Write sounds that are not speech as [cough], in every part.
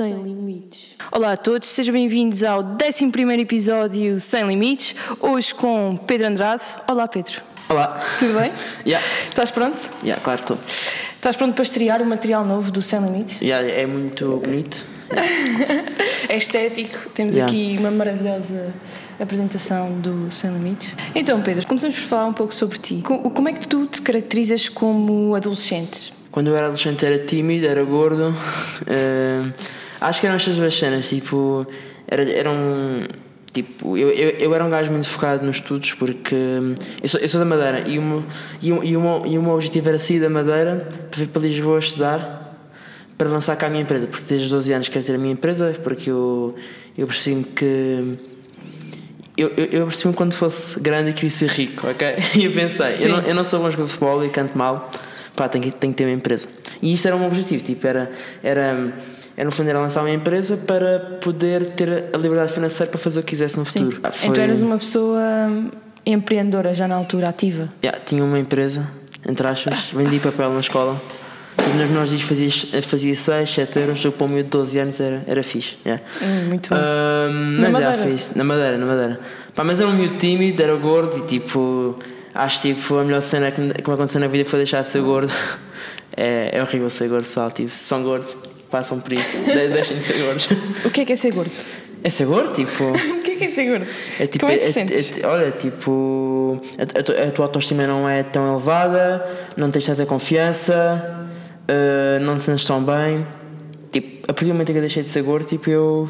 Sem limites. Olá a todos, sejam bem-vindos ao 11 episódio Sem Limites, hoje com Pedro Andrade. Olá Pedro. Olá. Tudo bem? [laughs] Yeah. Estás pronto? Yeah, claro que estou. Estás pronto para estrear o material novo do Sem Limites? Yeah, é muito bonito. [laughs] É estético, temos Yeah. aqui uma maravilhosa apresentação do Sem Limites. Então Pedro, começamos por falar um pouco sobre ti. Co- Como é que tu te caracterizas como adolescente? Quando eu era adolescente era tímido, era gordo. [laughs] eh, acho que eram estas duas cenas, tipo. Era, era um. Tipo, eu, eu, eu era um gajo muito focado nos estudos porque hum, eu sou, eu sou da Madeira e o, meu, e, o, e, o meu, e o meu objetivo era sair da Madeira para vir para Lisboa estudar para lançar cá a minha empresa, porque desde os 12 anos quero ter a minha empresa, porque eu, eu percebi que eu, eu, eu percebi quando fosse grande e queria ser rico, ok? [laughs] E eu pensei, Sim. eu não, eu não sou bom jogador de futebol e canto mal, pá, tenho que, tenho que ter uma empresa. E isto era meu objetivo, tipo, era, era, era no fundo era lançar uma empresa para poder ter a liberdade financeira para fazer o que quisesse no futuro. Ah, foi- Então eras uma pessoa empreendedora já na altura, ativa? Yeah, tinha uma empresa, entre aspas, [laughs] vendi papel na escola. Tipo, nos meus dias fazia, fazia 6, 7 euros, eu para o meu de 12 anos era, era fixe. yeah. Hum, muito bom. Na mas já Madeira? foi isso. Na Madeira, na Madeira. Pá, mas era um miúdo tímido, era gordo e tipo. Acho tipo a melhor cena que me, que me aconteceu na vida foi deixar de ser gordo. [laughs] É, é horrível ser gordo, pessoal. Tipo, são gordos, passam por isso. De- Deixem de ser gordos. O que é que é ser gordo? É ser gordo, tipo. [laughs] O que é que é ser gordo? É tipo, Como é que te é- sentes? é- olha, tipo, a, a a tua autoestima não é tão elevada, não tens tanta confiança, eh, não te sentes tão bem. Tipo, a partir do momento em que eu deixei de ser gordo, tipo, eu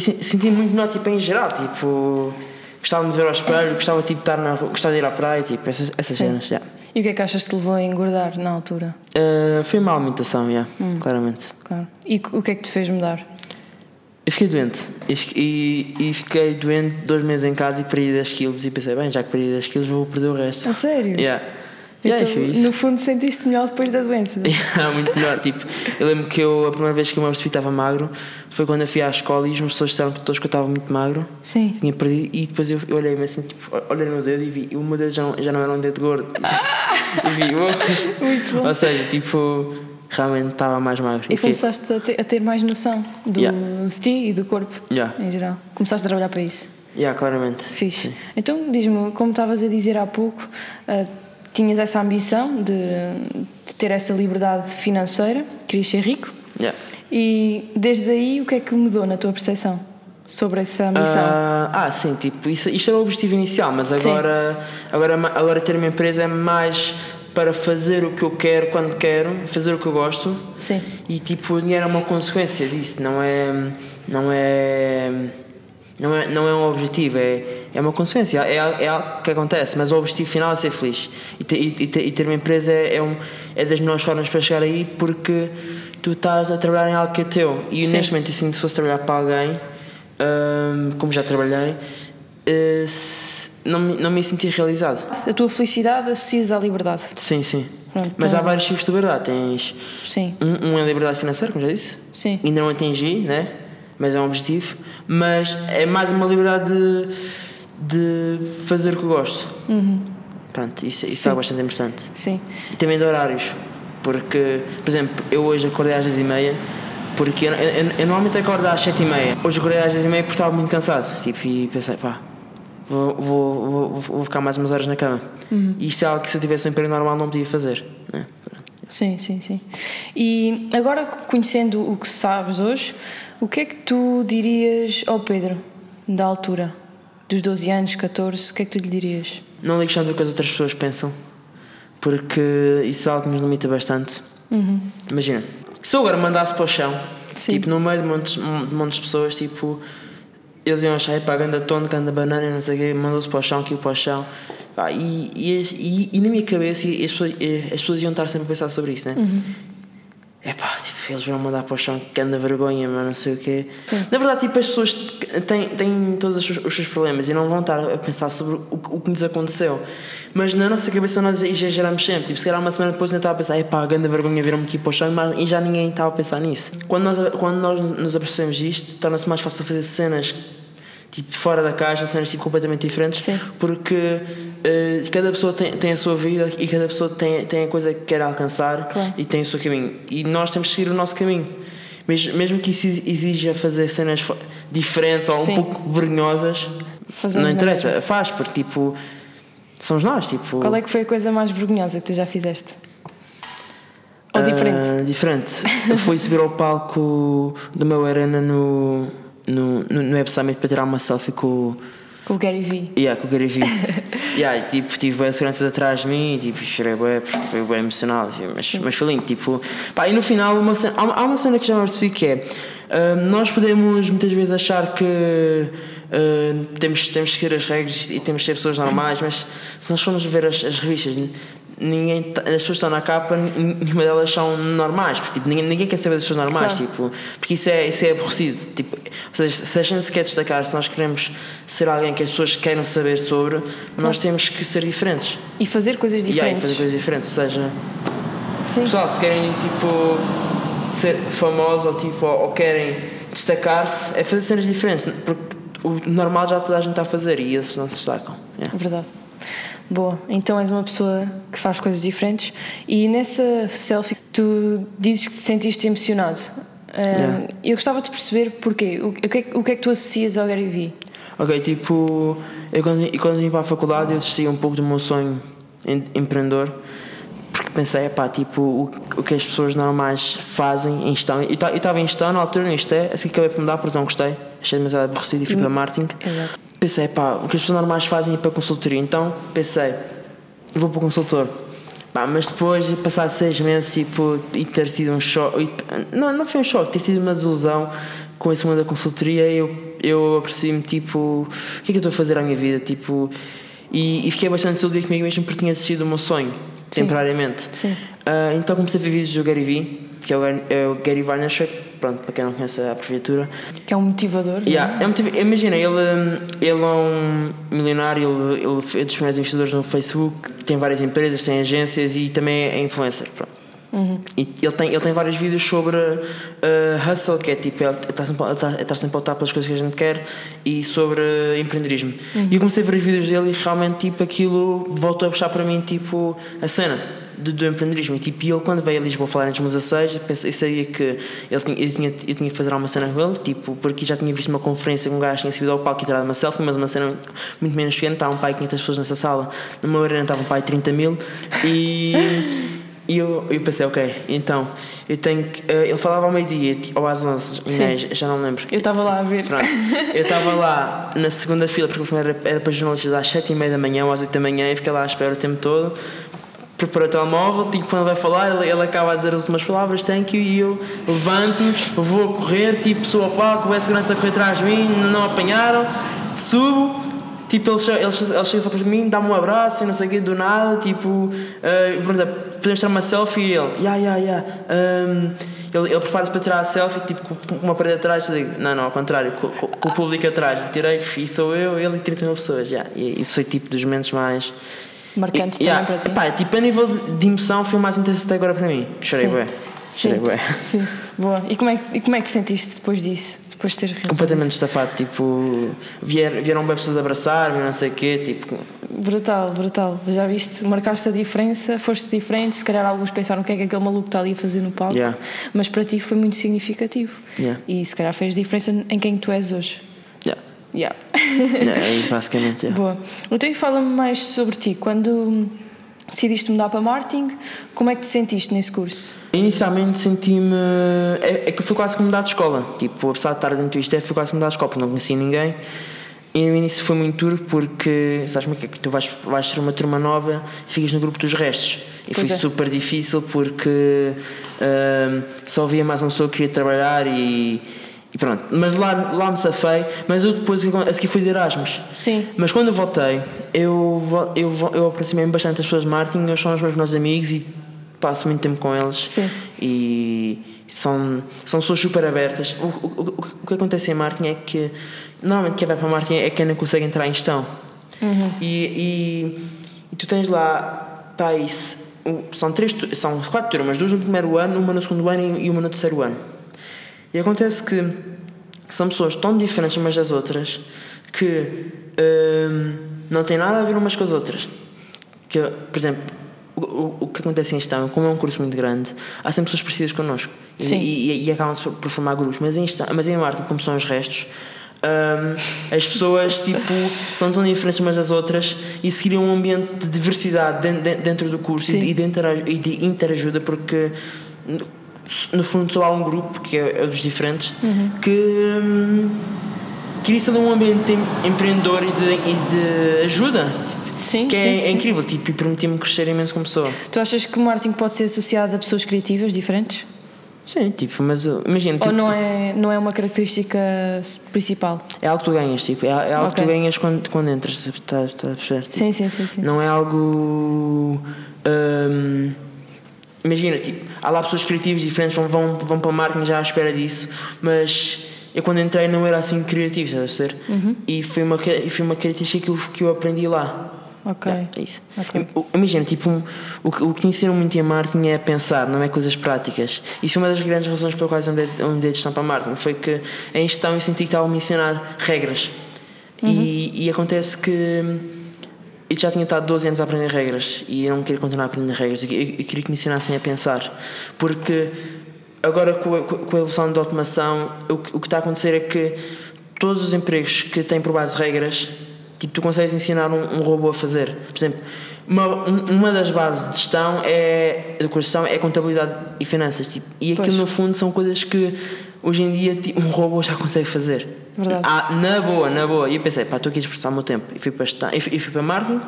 sen- senti muito melhor, tipo, em geral, tipo, gostava de me ver ao espelho, gostava tipo, de estar na rua, gostava de ir à praia, tipo, essas, essas Sim. cenas, já. E o que é que achas que te levou a engordar na altura? Eh, foi uma alimentação, já, Hum. claramente. Claro. E o que é que te fez mudar? Eu fiquei doente e, e, e fiquei doente dois meses em casa e perdi 10 quilos e pensei, bem, já que perdi 10 quilos vou perder o resto. A sério? Yeah. Yeah, Então, isso. no fundo, sentiste melhor depois da doença? [laughs] Yeah, muito melhor. Tipo, eu lembro que eu, a primeira vez que eu me apercebi que estava magro foi quando eu fui à escola e as pessoas disseram que todos que eu estava muito magro. Sim. Tinha perdido, e depois eu, eu olhei-me assim, tipo, olhei no meu dedo e vi, e o meu dedo já não, já não era um dedo gordo. [laughs] e vi, oh. Muito bom. Ou seja, tipo, realmente estava mais magro. E fiquei- começaste a ter, a ter mais noção do, Yeah. de ti e do corpo, Yeah. em geral. Começaste a trabalhar para isso. Yeah, claramente. Fixe. Então, diz-me, como estavas a dizer há pouco, ah, tinhas essa ambição de, de ter essa liberdade financeira, querias ser rico, Yeah. e desde aí o que é que mudou na tua percepção sobre essa ambição? Ah, ah, sim, tipo, isso, isto é o objetivo inicial, mas agora, agora, agora ter uma empresa é mais para fazer o que eu quero quando quero, fazer o que eu gosto Sim. e tipo, o dinheiro é uma consequência disso, não é. Não é. Não é, não é um objetivo, é, é uma consequência, é, al- é algo que acontece, mas o objetivo final é ser feliz. E, ter- e- e ter, e ter uma empresa é, é, um, é das melhores formas para chegar aí porque tu estás a trabalhar em algo que é teu. E Sim. neste momento, assim, se fosse trabalhar para alguém, hum, como já trabalhei, eh, não, me- não me senti realizado. A tua felicidade associas à liberdade. Sim, sim. Pronto, Mas então- há vários tipos de liberdade. Tens Sim. um, um é a liberdade financeira, como já disse. Sim. Ainda não atingi, né? Mas é um objetivo. Mas é mais uma liberdade de, de fazer o que eu gosto. Pronto, isso, isso Sim. é bastante importante. Sim. E também de horários. Porque, por exemplo, eu hoje acordei às 10h30. Porque eu, eu- eu- eu normalmente acordo às 7h30. Hoje acordei às 10h30 porque estava muito cansado. Tipo, e pensei, pá, vou, vou, vou, vou ficar mais umas horas na cama. E isto é algo que se eu tivesse um emprego normal não podia fazer. Né? Sim, sim, sim. E agora, conhecendo o que sabes hoje, o que é que tu dirias ao Pedro, da altura, dos 12 anos, 14, o que é que tu lhe dirias? Não ligues tanto o que as outras pessoas pensam, porque isso é algo que nos limita bastante. Imagina, se eu agora mandasse para o chão, Sim. tipo, no meio de montes, de montes de pessoas, tipo, eles iam achar, pá, ganda tono, ganda banana, não sei o quê, mandou-se para o chão, aquilo para o chão. Pá, e, e, e, e na minha cabeça, as pessoas, as pessoas iam estar sempre a pensar sobre isso, né? É pá, tipo, eles vão mandar para o chão, que anda vergonha, mas não sei o quê. Sim. Na verdade, tipo, as pessoas têm, têm todos os seus, os seus problemas e não vão estar a pensar sobre o, que- o que nos aconteceu. Mas na nossa cabeça nós exageramos sempre. Tipo, se calhar uma semana depois ainda estava a pensar, é pá, grande vergonha viram-me aqui para o chão, mas, e já ninguém estava a pensar nisso. Quando nós, quando nós nos apercebemos disto, torna-se mais fácil fazer cenas tipo, fora da caixa, cenas tipo, completamente diferentes, Sim. porque eh, cada pessoa tem, tem a sua vida e cada pessoa tem, tem a coisa que quer alcançar Claro. e tem o seu caminho. E nós temos que seguir o nosso caminho. mesmo, mesmo que isso exija fazer cenas diferentes ou Sim. um pouco vergonhosas, Fazemos não interessa, faz, porque tipo, somos nós, tipo. Qual é que foi a coisa mais vergonhosa que tu já fizeste? Ou diferente? Ah, diferente. Eu fui subir ao palco do meu arena no, no, no, no Web Summit para tirar uma selfie com, o- Com o Gary Vee. yeah, com o Gary Vee. [laughs] yeah, e, tipo, tive bem seguranças atrás de mim e tipo, chorei bem, porque foi bem emocionado. tipo, Mas, mas foi lindo. Tipo, pá, e no final, uma cena, há, uma- cena que já me percebi que é: ah, nós podemos muitas vezes achar que. ah, temos, temos que seguir as regras e temos que ser pessoas normais, mas se nós formos ver as, as revistas, ninguém tá- as pessoas que estão na capa, nenhuma delas são normais, porque tipo, ninguém, ninguém quer saber das pessoas normais, Claro. tipo, porque isso é, isso é aborrecido. Tipo, ou seja, se a gente se quer destacar, se nós queremos ser alguém que as pessoas queiram saber sobre, nós temos que ser diferentes. E fazer coisas E aí diferentes. fazer coisas diferentes. Ou seja, Sim. pessoal, se querem tipo ser famosos ou, tipo, ou, ou querem destacar-se, é fazer cenas diferentes, porque o normal já toda a gente está a fazer e esses não se destacam. Yeah. Verdade. Boa, então és uma pessoa que faz coisas diferentes e nessa selfie tu dizes que te sentiste emocionado. Ah, Yeah. Eu gostava de perceber porquê. O, o que é, que- o que é que tu associas ao Gary Vee? Ok, tipo, eu quando, quando vim para a faculdade eu desisti um pouco do meu sonho em- empreendedor porque pensei, pá, tipo, o, o que as pessoas normais fazem em gestão. Eu estava em gestão na altura, em gestão, assim que acabei por mudar porque não gostei, achei demasiado aborrecido e fui para marketing. Exato. Pensei, pá, o que as pessoas normais fazem é ir para a consultoria, então pensei, vou para o consultor. Pá, mas depois de passar seis meses tipo, e ter tido um choque, e- não, não foi um choque, ter tido uma desilusão com esse mundo da consultoria, eu, eu apercebi-me tipo, o que é que eu estou a fazer à minha vida? Tipo, e, e fiquei bastante desiludido comigo mesmo porque tinha assistido o meu sonho, Sim. temporariamente. Sim. Ah, então comecei a ver vídeos do Gary Vee, que é o, Gary- é o Gary Vaynerchuk, pronto, para quem não conhece a abreviatura. Que é um motivador. é? Yeah, é motiv- Imagina, ele, ele é um milionário, ele, ele é dos primeiros investidores no Facebook, tem várias empresas, tem agências e também é influencer. Pronto. E ele tem, ele tem vários vídeos sobre uh, hustle, que é tipo, ele está sempre, ele está sempre a lutar pelas coisas que a gente quer, e sobre uh, empreendedorismo. E eu comecei a ver os vídeos dele e realmente tipo, aquilo voltou a puxar para mim tipo, a cena do, do empreendedorismo. E tipo, ele quando veio a Lisboa falar em 2016, eu, pensei, eu sabia que ele tinha, eu, tinha, eu tinha que fazer uma cena com ele, tipo, porque já tinha visto uma conferência com um gajo que tinha subido ao palco e tirado uma selfie, mas uma cena muito menos pequena, estava um pai 500 pessoas nessa sala, no meu arena estava um pai 30 mil e. [laughs] E eu, eu pensei, ok, então, eu tenho que. eh, ele falava ao meio-dia ou às 11, Inês, já não lembro. Eu estava lá a ver. Pronto. [laughs] Eu estava lá na segunda fila, porque o primeiro era, era para jornalistas às 7 e meia da manhã ou às 8 da manhã, e fiquei lá à espera o tempo todo. Preparei o telemóvel, tipo, quando vai falar, ele, ele acaba a dizer as últimas palavras, thank you, e eu levanto-me, vou a correr, tipo, sou ao palco, a segurança correr atrás de mim, não apanharam, subo. Tipo, ele chega, ele, ele chega só para mim, dá-me um abraço e não sei o quê, do nada, tipo, uh, pergunta, podemos tirar uma selfie? E ele, yeah, yeah, yeah. Um, ele, ele prepara-se para tirar a selfie, tipo, com uma parede atrás, digo, não, não, ao contrário, com, com- o público atrás. Tirei, e sou eu, ele e 30 mil pessoas, yeah. E isso foi tipo dos momentos mais. Marcantes E- também yeah, para ti. pá, tipo, a nível de emoção foi o mais intenso até agora para mim. Chorei, bué. Chorei, bué. [laughs] Sim. Boa. E como, é, que- e como é que te sentiste depois disso? Depois de teres Completamente estafado, tipo, vieram, vieram bem pessoas abraçar-me, não sei o quê, tipo, Brutal, brutal. Já viste, marcaste a diferença, foste diferente. Se calhar alguns pensaram o que é que aquele maluco está ali a fazer no palco, Yeah. mas para ti foi muito significativo. Yeah. E se calhar fez diferença em quem tu és hoje. Yeah. Yeah, [laughs] é basicamente, yeah. Boa. Então fala-me mais sobre ti. Quando decidiste mudar para marketing, como é que te sentiste nesse curso? Inicialmente senti-me. É, é que foi quase como mudar de escola. Tipo, apesar de estar dentro disto, é, foi quase como mudar de escola, porque não conhecia ninguém. E no início foi muito duro porque, sabes como é que é? Que tu vais, vais ter uma turma nova e ficas no grupo dos restos. E Pois foi é. super difícil porque ahm, só havia mais uma pessoa que queria trabalhar e, e pronto. Mas lá, lá me safei. Mas eu depois, a seguir fui de Erasmus. Sim. Mas quando eu voltei, eu, eu, eu aproximei-me bastante das pessoas de marketing, eles são os meus melhores amigos e passo muito tempo com eles. Sim. E são, são pessoas super abertas. O, o, o, o que acontece em marketing é que, normalmente, quem vai para marketing é quem não consegue entrar em gestão. E, e, e tu tens lá, pá, isso, são, três, são quatro turmas, duas no primeiro ano, uma no segundo ano e uma no terceiro ano. E acontece que são pessoas tão diferentes umas das outras que hum, não têm nada a ver umas com as outras. Que, por exemplo, o, o, o que acontece em gestão, como é um curso muito grande, há sempre pessoas parecidas connosco e, Sim. e, e acabam-se por, por formar grupos. Mas em, mas em marketing, como são os restos, hum, as pessoas tipo, são tão diferentes umas das outras e se criam um ambiente de diversidade den- den- dentro do curso e Sim. de, e e de interajuda, porque no, fundo só há um grupo, que é, é dos diferentes, Uhum. que. hum, cria-se ali um ambiente em- empreendedor e de, e de ajuda. tipo, Sim, que sim, é, é sim. incrível tipo, e permitiu-me crescer imenso como pessoa. Tu achas que o marketing pode ser associado a pessoas criativas diferentes? Sim, tipo, mas uh, imagina, Ou tipo, não é, não é uma característica principal? é algo que tu ganhas, tipo, é, é algo que Ok. tu ganhas quando, quando entras, estás está a perceber? Sim, sim, sim. sim. Não é algo. hum, imagina, tipo, há lá pessoas criativas diferentes, vão, vão, vão para marketing já à espera disso, mas eu quando entrei não era assim criativo, estás a perceber? Uhum. E foi uma, foi uma característica que eu, que eu aprendi lá. Ok. Yeah, é isso. Ok. O- Imagina, tipo, um- o, que- o que ensinam muito em marketing é pensar, não é coisas práticas. Isso é uma das grandes razões pelas quais eu eu mudei de para marketing. Foi que em gestão eu senti que estava a me ensinar regras. E, e acontece que eu já tinha estado 12 anos a aprender regras e eu não queria continuar a aprender regras. Eu, eu- eu queria que me ensinassem a pensar. Porque agora com a, com a evolução da automação, o, que- o que está a acontecer é que todos os empregos que têm por base regras, tipo, tu consegues ensinar um, um robô a fazer. Por exemplo, uma, um- uma das bases de gestão é de gestão é contabilidade e finanças. Tipo, e aquilo Pois. no fundo são coisas que hoje em dia um robô já consegue fazer. Verdade. Ah, na boa, na boa. E eu pensei, pá, estou aqui a expressar o meu tempo. E fui para, gestão, e fui, e para marketing,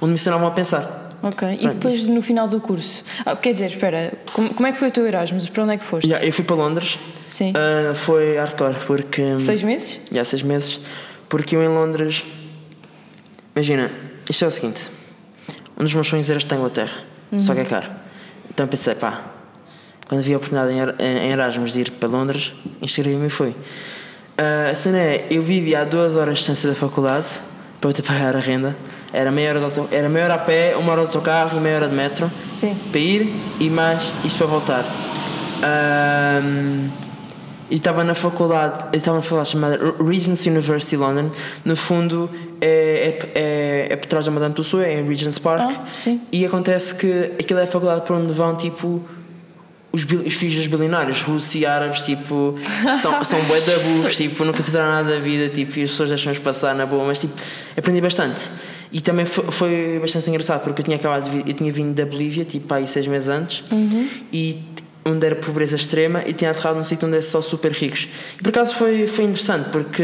onde me ensinavam a pensar. Ok. E Pronto, depois no final do curso? Ah, quer dizer, espera, como, como é que foi o teu Erasmus? Para onde é que foste? Já, eu fui para Londres, Sim. ah, foi hardcore, porque. hum, Seis meses? Já, seis meses. Porque eu em Londres. Imagina, isto é o seguinte: um dos meus sonhos era estar em Inglaterra, só que é caro. Então pensei, pá, quando vi a oportunidade em Er- Erasmus de ir para Londres, inscrevi-me e fui. Ah, a cena é, eu vivia a duas horas de distância da faculdade para eu pagar a renda. Era meia hora, de era meia hora a pé, uma hora de autocarro e meia hora de metro Sim. para ir e mais isto para voltar. E estava na faculdade, estava na faculdade chamada Regent's University London. No fundo, é, é, é, é por trás da Madame Tussauds, é em Regent's Park. Ah, sim. E acontece que aquilo é a faculdade por onde vão tipo. Os, os filhos dos bilionários, russos e árabes, tipo, são, são bué da burros, tipo, nunca fizeram nada da vida, tipo, e as pessoas deixam-nos passar na boa, mas, tipo, aprendi bastante. E também foi, foi bastante engraçado, porque eu tinha acabado de eu tinha vindo da Bolívia, tipo, aí seis meses antes, e onde era pobreza extrema, e tinha aterrado num sítio onde era só super ricos. E por acaso foi, foi interessante, porque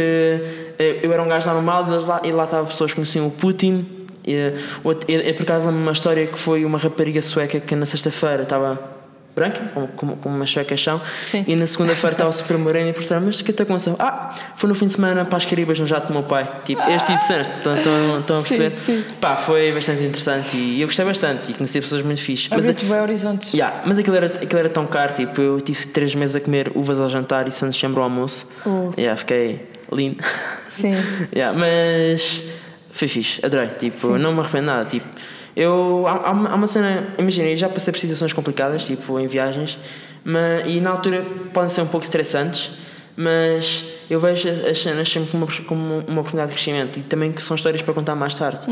eh, eu era um gajo normal, e lá, e lá estava pessoas que conheciam o Putin, e, eh, outro- eu, eu, por acaso lembro-me uma história que foi uma rapariga sueca que na sexta-feira estava branca, como, como, umas suecas são, Sim. e na segunda-feira estava super morena e perguntaram, mas o que está acontecendo? Ah, foi no fim de semana para as Caribas no jato do meu pai. Tipo, este tipo de cenas, estão, estão, estão a Sim, perceber? sim. Pá, foi bastante interessante e eu gostei bastante e conheci pessoas muito fixes. Mas, bem horizontes. Yeah, mas aquilo, era, aquilo era tão caro, tipo, eu tive três meses a comer uvas ao jantar e sandes sempre ao almoço. Oh. Yeah, fiquei lindo. Sim. [laughs] yeah, mas foi fixe, adorei. Tipo, não me arrependo nada. Tipo, eu, há, há uma, cena, imagina, eu já passei por situações complicadas, tipo, em viagens, mas, e na altura podem ser um pouco estressantes, mas eu vejo as cenas sempre como uma, como uma oportunidade de crescimento e também que são histórias para contar mais tarde.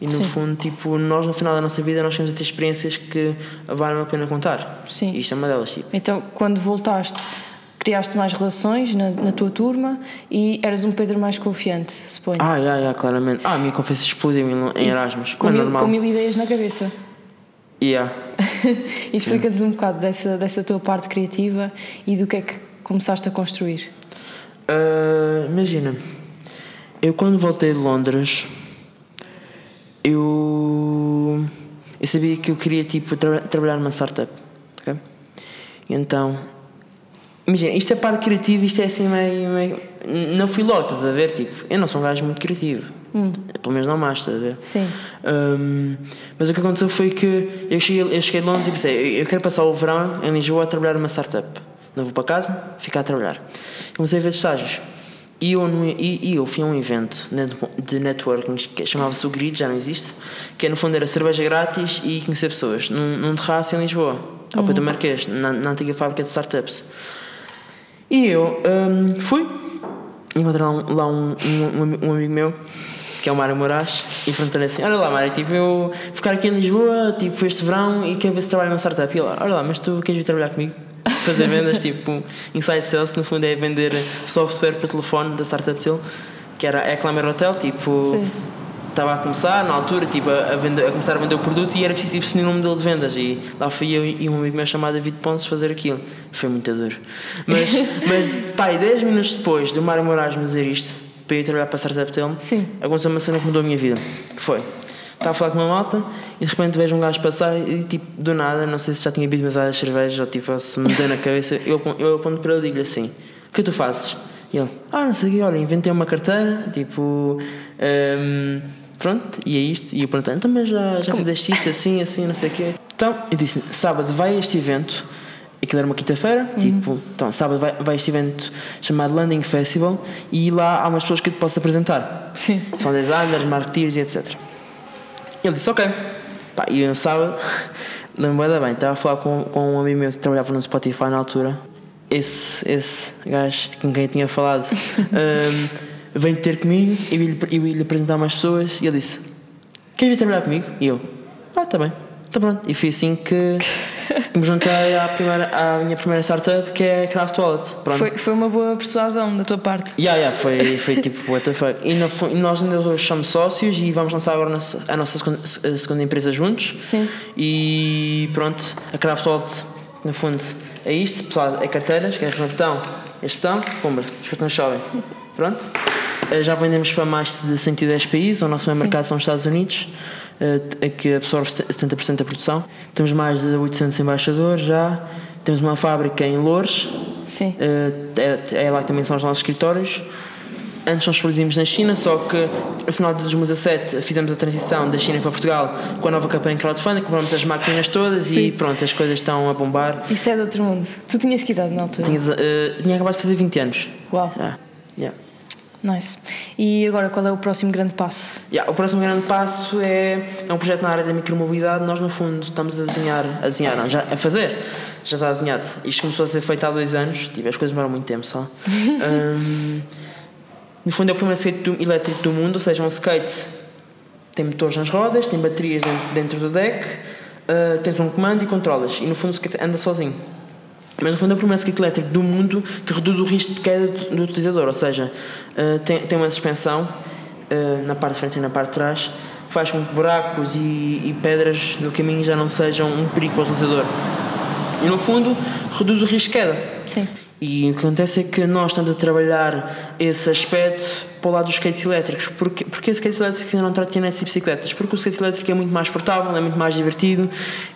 e no sim. fundo, tipo, nós no final da nossa vida nós temos a ter experiências que valem a pena contar. Sim. E isto é uma delas, tipo. Então, quando voltaste, criaste mais relações na, na tua turma e eras um Pedro mais confiante, suponho. Ah, yeah, yeah, claramente. Ah, a minha confiança explodiu em, em Erasmus, com, é mil, com mil ideias na cabeça. Yeah. [laughs] explica-nos um bocado dessa, dessa tua parte criativa e do que é que começaste a construir. Ah, imagina, eu quando voltei de Londres, eu, eu sabia que eu queria tipo tra- trabalhar numa startup, ok? Então, imagina, isto é parte criativa, isto é assim meio, meio não fui logo, estás a ver? Tipo, eu não sou um gajo muito criativo, pelo menos não mais, estás a ver? Sim. Um, mas o que aconteceu foi que eu cheguei, eu cheguei de Londres e pensei, eu- quero passar o verão em Lisboa a trabalhar numa startup. Não vou para casa, ficar a trabalhar. Comecei a ver estágios. E eu, e, eu fui a um evento de networking que chamava-se o Grid, já não existe, que no fundo era cerveja grátis e conhecer pessoas, num, num terraço em Lisboa, ao pé do Marquês, na, na antiga fábrica de startups. E eu um, fui, encontrei lá um, lá um, um, ami- amigo meu que é o Mário Moraes, e perguntou-lhe assim: Olha lá, Mário, tipo, eu ficar aqui em Lisboa, tipo, este verão, e quero ver se trabalho numa startup. E ele, olha lá, mas tu queres vir trabalhar comigo? Fazer vendas, tipo, Inside Sales, no fundo é vender software para telefone da startup dele, que era a Clammer Hotel, tipo. Sim. Estava a começar, na altura, tipo, a, vender, a começar a vender o produto e era preciso definir um modelo de vendas. E lá fui eu e um amigo meu chamado David Pontes fazer aquilo. Foi muito duro. Mas, [laughs] mas pá, e 10 minutos depois do Mário Moraes me dizer isto, para eu ir trabalhar para a startup Sim. aconteceu uma cena que mudou a minha vida. Que foi? Estava a falar com uma malta e de repente vejo um gajo passar e tipo, do nada, não sei se já tinha bebido demasiadas cervejas ou tipo, se me deu na cabeça, eu, eu aponto para ele e digo-lhe assim: O que tu fazes? E ele: Ah, não sei o que, olha, inventei uma carteira, tipo. hum, pronto, e é isto. E eu perguntei: Então, mas já, já fizeste isto assim, assim, não sei o quê. Então, eu disse: Sábado vai a este evento. Aquilo era uma quinta-feira, tipo, então sábado vai, vai a este evento chamado Landing Festival e lá há umas pessoas que eu te posso apresentar. Sim. São designers, marketeers e etc. Ele disse, ok. Pá, e eu no sábado, [laughs] lembro-me bem, estava a falar com, com um amigo meu que trabalhava no Spotify na altura. Esse, esse gajo com quem eu tinha falado [laughs] um, veio ter comigo e eu ia lhe apresentar mais pessoas e ele disse: Queres vir trabalhar comigo? E eu: Ah, está bem, está pronto. E foi assim que, [laughs] me juntei à, primeira, à minha primeira startup que é Craft Wallet. Pronto. Foi, foi uma boa persuasão da tua parte. Yeah, yeah, foi, foi tipo, what the fuck. E, no, fu- e nós ainda hoje somos sócios e vamos lançar agora a nossa, segunda, a segunda empresa juntos. Sim. E pronto, a Craft Wallet, no fundo, é isto, pessoal, é carteiras, que é este botão, este botão, pumba, os cartões chovem. Pronto. Eh, Já vendemos para mais de 110 países, o nosso maior mercado são os Estados Unidos, eh, que absorve 70% da produção. Temos mais de 800 embaixadores já, temos uma fábrica em Loures, Sim. Uh, é, é lá que também são os nossos escritórios. Antes nós produzimos na China, só que no final de 2017 fizemos a transição da China para Portugal com a nova campanha crowdfunding, compramos as máquinas todas e Sim. pronto, as coisas estão a bombar. Isso é de outro mundo. Tu tinhas que idade na altura? Tinha, uh, tinha acabado de fazer 20 anos. Uau. Yeah. Yeah. Nice. E agora qual é o próximo grande passo? Yeah, o próximo grande passo é, é um projeto na área da micromobilidade. Nós, no fundo, estamos a desenhar, a desenhar, não, já a fazer, já está desenhado. Isto começou a ser feito há dois anos, tipo, as coisas demoram muito tempo só. [laughs] Um, no fundo, é o primeiro skate do- elétrico do mundo, ou seja, um skate tem motores nas rodas, tem baterias dentro, dentro do deck, uh, tens um comando e controlas. E no fundo, o skate anda sozinho. Mas no fundo é o primeiro skate elétrico do mundo que reduz o risco de queda do, do utilizador, ou seja, uh, tem, tem uma suspensão uh, na parte de frente e na parte de trás que faz com que buracos e, e pedras no caminho já não sejam um perigo para o utilizador. E no fundo reduz o risco de queda. Sim. E o que acontece é que nós estamos a trabalhar esse aspecto para o lado dos skates elétricos. Porque os skates elétricos ainda não trotinetes e bicicletas? Porque o skate elétrico é muito mais portável, é muito mais divertido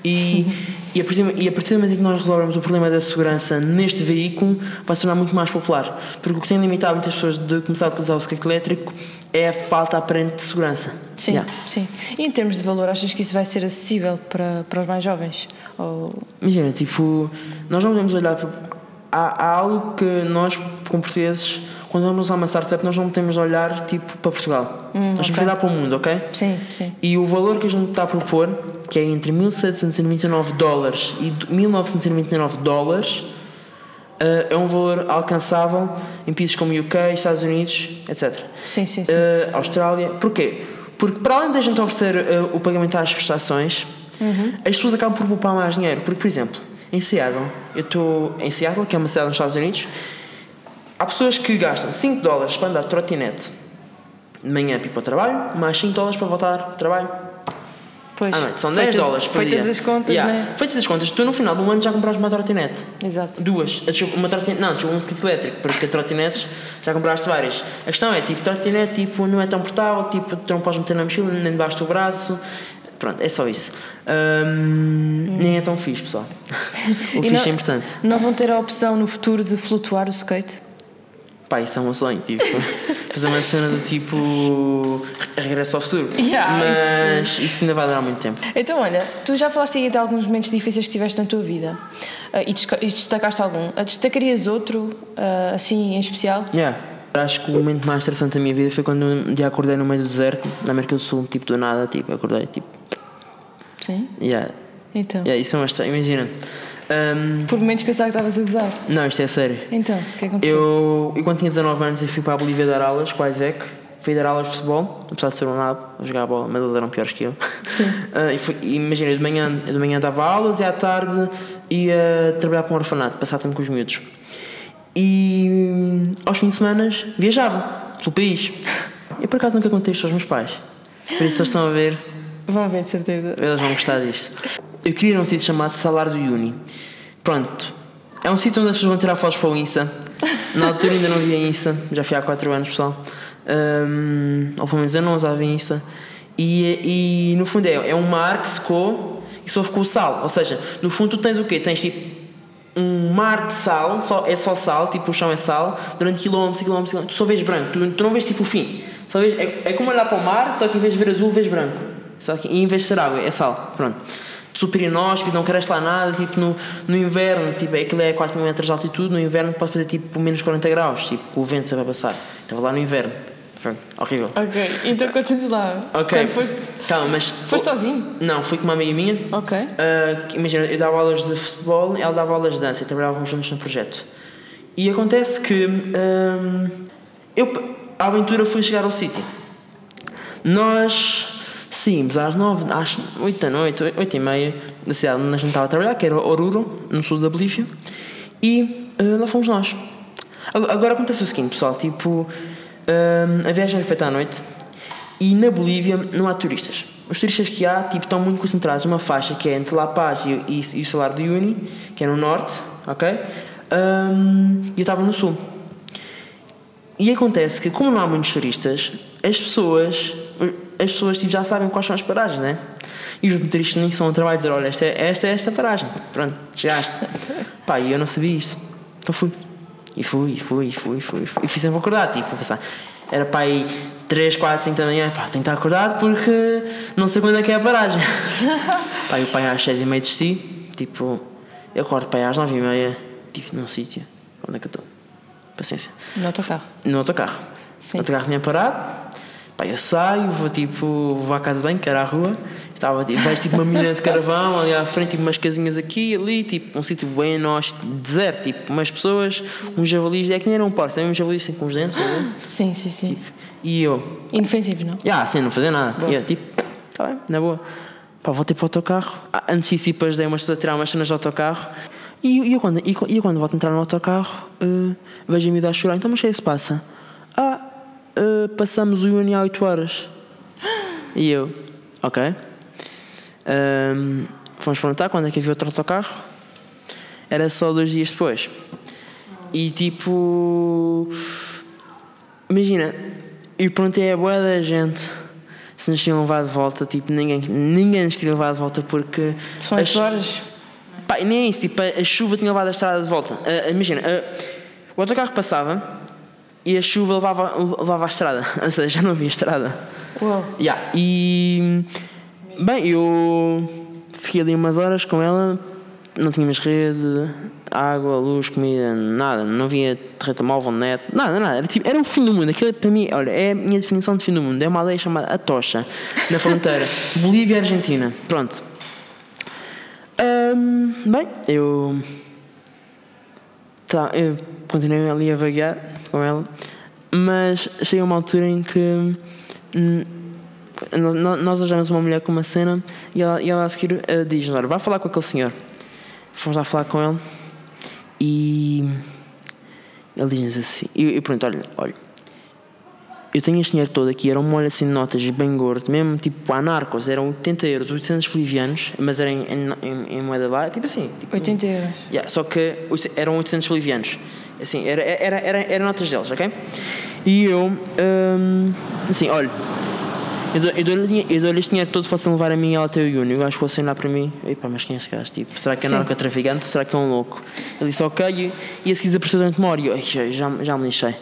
e, [laughs] e, a partir, e a partir do momento em que nós resolvermos o problema da segurança neste veículo, vai se tornar muito mais popular. Porque o que tem limitado muitas pessoas de começar a utilizar o skate elétrico é a falta aparente de segurança. Sim, Yeah. sim. E em termos de valor, achas que isso vai ser acessível para, para os mais jovens? Ou... Imagina, tipo, nós não podemos olhar para. Há, há algo que nós, como portugueses, quando vamos usar uma startup, nós não podemos olhar tipo para Portugal. nós temos que ok. olhar para o mundo, ok? Sim, sim. E o valor que a gente está a propor, que é entre 1799 dólares e 1999 dólares, eh, é um valor alcançável em países como UK, Estados Unidos, etc. Sim, sim, sim. Uh, Austrália. Porquê? Porque para além da gente oferecer uh, o pagamento às prestações, as pessoas acabam por poupar mais dinheiro. Porque, por exemplo, em Seattle, eu estou em Seattle, que é uma cidade nos Estados Unidos, há pessoas que gastam 5 dólares para andar de trotinete de manhã para ir para o trabalho, mais 5 dólares para voltar ao trabalho Pois. à noite. São 10 feitas, dólares por Feitas dia. as contas, Yeah. né? Feitas as contas, tu no final do ano já compraste uma trotinete. Exato. Duas. Ah, Uma trotinete, não, desculpa, um skate elétrico, porque trotinetes já compraste várias. A questão é, tipo, trotinete tipo, não é tão portável, tipo, tu não podes meter na mochila, nem debaixo do braço. Pronto, é só isso. Ahm, Nem é tão fixe, pessoal. [laughs] o fixe não- é importante. Não vão ter a opção no futuro de flutuar o skate? Pá, isso é um sonho, tipo, [laughs] fazer uma cena do tipo regresso ao futuro. Yeah, Mas isso ainda vai durar muito tempo. Então, olha, tu já falaste aí de alguns momentos difíceis que tiveste na tua vida Ah, e e destacaste algum. Ah, Destacarias outro, ah, assim, em especial? Yeah. Acho que o momento mais interessante da minha vida foi quando um dia acordei no meio do deserto, na América do Sul, tipo do nada, tipo, acordei, tipo, Sim. yeah, Então. yeah isso é uma história, imagina. Ahm, Por momentos pensava que estavas a gozar. não, isto é sério. Então, o que aconteceu? Eu, eu quando tinha 19 anos eu fui para a Bolívia dar aulas com o Isaac fui dar aulas de futebol, apesar de ser um nabo, a jogar a bola, mas eles eram piores que eu. Sim. [laughs] Ah, e imagina, eu de manhã, eu de manhã dava aulas e à tarde ia trabalhar para um orfanato, passar tempo com os miúdos. E aos fins de semana viajava pelo país. [laughs] Eu por acaso nunca contei isto aos meus pais. Por isso eles estão a ver, Vão ver, de certeza. eles vão gostar disto. Eu queria um sítio chamado Salar do Uni. Pronto. É um sítio onde as pessoas vão tirar fotos para o Insta. Na altura ainda não havia Insta, já fui há 4 anos, pessoal. Hum, ou pelo menos eu não usava Insta. E, e no fundo é, é um mar que secou e só ficou sal. Ou seja, no fundo tu tens o quê? Tens tipo um mar de sal, só, é só sal, tipo o chão é sal, durante quilómetros e quilómetros, quilómetros. Tu só vês branco, tu, tu não vês tipo o fim. Só vês, é, é como olhar para o mar, só que em vez de ver azul, vês branco. Só que em vez de ser água, é sal. Pronto. Super inóspito, não cresce lá nada. Tipo no, no inverno, tipo, aquilo é 4 mil metros de altitude. No inverno pode fazer tipo menos 40 graus, tipo, com o vento a passar. Estava lá no inverno. Pronto, horrível. Ok, então conta-nos lá. Ok. Quando foste. Mas. Foste sozinho? Não, fui com uma amiga minha. Ok. Ah, que- imagina, eu dava aulas de futebol, ela dava aulas de dança e trabalhávamos juntos no projeto. E acontece que ahm, eu, a aventura foi chegar ao sítio. Nós saímos às 9, às 8 da noite, 8 e meia, da cidade onde a gente estava a trabalhar, que era Oruro, no sul da Bolívia, e ah, lá fomos nós. Agora acontece o seguinte, pessoal, tipo, ahm, a viagem era feita à noite e na Bolívia não há turistas. Os turistas que há tipo, estão muito concentrados numa faixa que é entre La Paz e, e, e o Salar do Uyuni, que é no norte, ok? Ahm, E eu estava no sul. E acontece que, como não há muitos turistas, as pessoas, as pessoas tipo, já sabem quais são as paragens, né? E os motoristas nem são a trabalho dizer: olha, esta é esta, é esta paragem. Pronto, chegaste. [laughs] Pá, e eu não sabia isto. Então fui. E fui, e fui, e fui, e fui, e fui. Fiz sempre acordar, tipo, a pensar. Era para aí 3, 4, 5 da manhã, pá, tenho que estar acordado porque não sei quando é que é a paragem. [laughs] pá, e o pai às 6 e meia desci, tipo, eu acordo aí às 9 e meia, tipo, num sítio. Onde é que eu estou? Paciência No autocarro. no autocarro. Sim. O autocarro tinha parado, pá, eu saio, vou tipo, vou à casa bem, que era a rua, estava tipo, tipo uma mina de caravão ali à frente, tipo umas casinhas aqui ali, tipo um sítio bem nós, deserto, tipo umas pessoas, uns javalis, é que nem era um porco, também uns javalis assim com os dentes? Sim, sim, sim. e eu, Inofensivos, não? ah, assim, não fazia nada, e eu tipo, tá bem, na boa. Pá, voltei para o autocarro, Ah, antecipas, dei umas pessoas a tirar umas cenas do autocarro, e, e eu, quando, e, e eu quando volto a entrar no autocarro, eh, vejo a miúda a chorar, então mas o que é que se passa? Eh, passamos o Uni há 8 horas. [gasps] E eu, ok. Ahm, fomos perguntar quando é que havia outro autocarro. Era só dois dias depois. E tipo. Imagina, eu perguntei a boa da gente se nos tinham levado de volta. Tipo, ninguém, ninguém nos queria levar de volta porque. São as- 8 horas. Pá, nem é isso, tipo, a, a chuva tinha levado a estrada de volta. Ah, imagina, ah, o autocarro passava e a chuva levava, levava a estrada. [laughs] Ou seja, já não havia estrada. Uau. Yeah, e. Bem, eu fiquei ali umas horas com ela, não tínhamos rede, água, luz, comida, nada, não havia terreta móvel, net, nada, nada. Era, tipo, era o fim do mundo. Aquilo para mim, olha, é a minha definição de fim do mundo. É uma aldeia chamada Atocha, na fronteira [laughs] Bolívia e Argentina. Pronto. Ahm, bem, eu. Tá, eu continuei ali a vaguear com ela, mas chega uma altura em que. hum, nó- nó- nós ajudamos uma mulher com uma cena e ela, e ela a seguir eh, diz: Olha, vai falar com aquele senhor. Fomos lá falar com ele e ele diz-nos assim: Eu, eu pergunto, olha, olha, eu tenho este dinheiro todo aqui, era um molho assim de notas bem gordo, mesmo tipo a narcos, eram 80 euros, 800 bolivianos, mas era em, em, em- moeda lá, tipo assim, tipo, 80 euros. Yeah, só que eram 800 bolivianos. Assim, era, era, era, era notas deles, ok? E eu, hum, assim, olha, eu dou- eu dou-lhe dinhe- eu dou-lhe este dinheiro todo, façam levar a mim e ela até o Júnior. O gajo ficou assim lá para mim, epá, mas quem é esse gajo? Tipo, será que é narcotraficante? Será que é um louco? Ele disse, ok, e, e a seguir desapareceu durante uma hora. E eu, "Ai, já, já, já me lixei.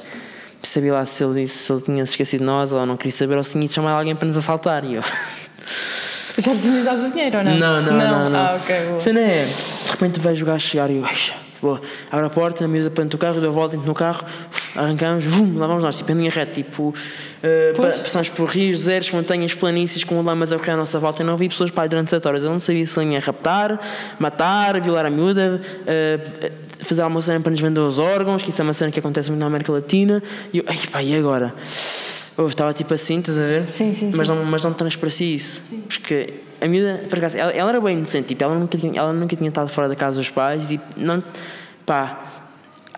Sabia lá se ele se ele tinha se esquecido de nós ou não queria saber ou se tinha de chamar alguém para nos assaltar. E eu, [laughs] Já tinhas dado dinheiro ou não? não, não, não. não. Ah, ok, boa. Cena é, de repente vejo o gajo chegar e eu, "Ai, boa, abre a porta, a miúda põe o carro, dou a volta, entro no carro, arrancamos, vum, lá vamos nós, tipo, em linha reta, tipo, pa- passamos por rios, desertos, montanhas, planícies, com lamas a correr à nossa volta. Eu não vi pessoas para aí durante 7 horas. Eu não sabia se ele ia raptar, matar, violar a miúda, eh, fazer alguma cena para nos vender os órgãos, que isso é uma cena que acontece muito na América Latina. E eu, ai pá, e agora? Eu estava tipo assim, estás a ver? Sim, sim, mas sim. Não, mas não transparecia isso. Porque a miúda, por acaso, ela, ela era bem inocente, tipo, ela nunca, tinha, ela nunca tinha estado fora da casa dos pais, tipo, não. pá.